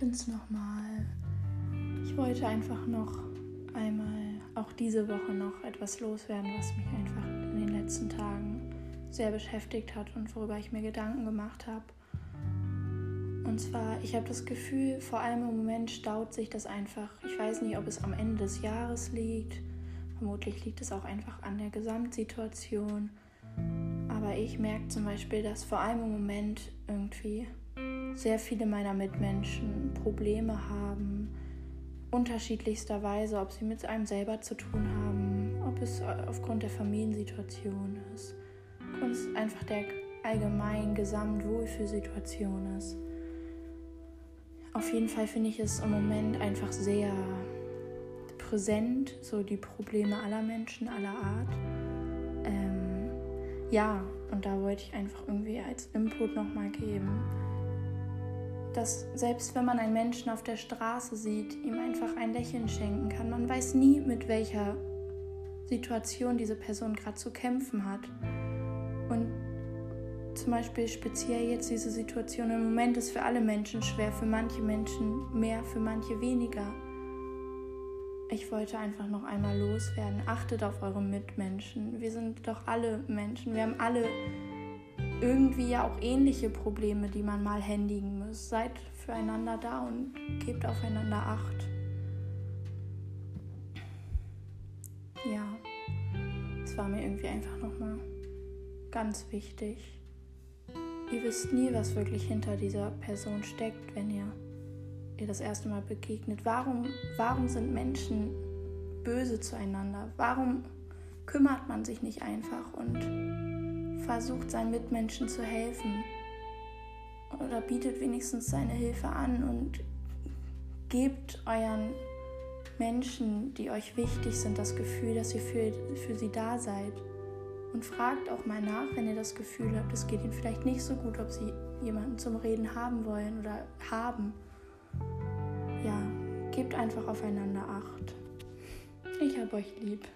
bin's nochmal. Ich wollte einfach noch einmal, auch diese Woche noch etwas loswerden, was mich einfach in den letzten Tagen sehr beschäftigt hat und worüber ich mir Gedanken gemacht habe. Und zwar, ich habe das Gefühl, vor allem im Moment staut sich das einfach. Ich weiß nicht, ob es am Ende des Jahres liegt. Vermutlich liegt es auch einfach an der Gesamtsituation. Aber ich merke zum Beispiel, dass vor allem im Moment irgendwie sehr viele meiner Mitmenschen Probleme haben, unterschiedlichster Weise, ob sie mit einem selber zu tun haben, ob es aufgrund der Familiensituation ist, und es einfach der allgemeinen Gesamtwohlfühlsituation ist. Auf jeden Fall finde ich es im Moment einfach sehr präsent, so die Probleme aller Menschen aller Art. Ähm, ja, und da wollte ich einfach irgendwie als Input nochmal geben dass selbst wenn man einen Menschen auf der Straße sieht, ihm einfach ein Lächeln schenken kann. Man weiß nie, mit welcher Situation diese Person gerade zu kämpfen hat. Und zum Beispiel speziell jetzt diese Situation im Moment ist für alle Menschen schwer, für manche Menschen mehr, für manche weniger. Ich wollte einfach noch einmal loswerden. Achtet auf eure Mitmenschen. Wir sind doch alle Menschen. Wir haben alle irgendwie ja auch ähnliche Probleme, die man mal händigen muss. Seid füreinander da und gebt aufeinander Acht. Ja, es war mir irgendwie einfach nochmal ganz wichtig. Ihr wisst nie, was wirklich hinter dieser Person steckt, wenn ihr ihr das erste Mal begegnet. Warum, warum sind Menschen böse zueinander? Warum kümmert man sich nicht einfach und versucht seinen Mitmenschen zu helfen oder bietet wenigstens seine Hilfe an und gebt euren Menschen, die euch wichtig sind, das Gefühl, dass ihr für, für sie da seid. Und fragt auch mal nach, wenn ihr das Gefühl habt, es geht ihnen vielleicht nicht so gut, ob sie jemanden zum Reden haben wollen oder haben. Ja, gebt einfach aufeinander Acht. Ich hab euch lieb.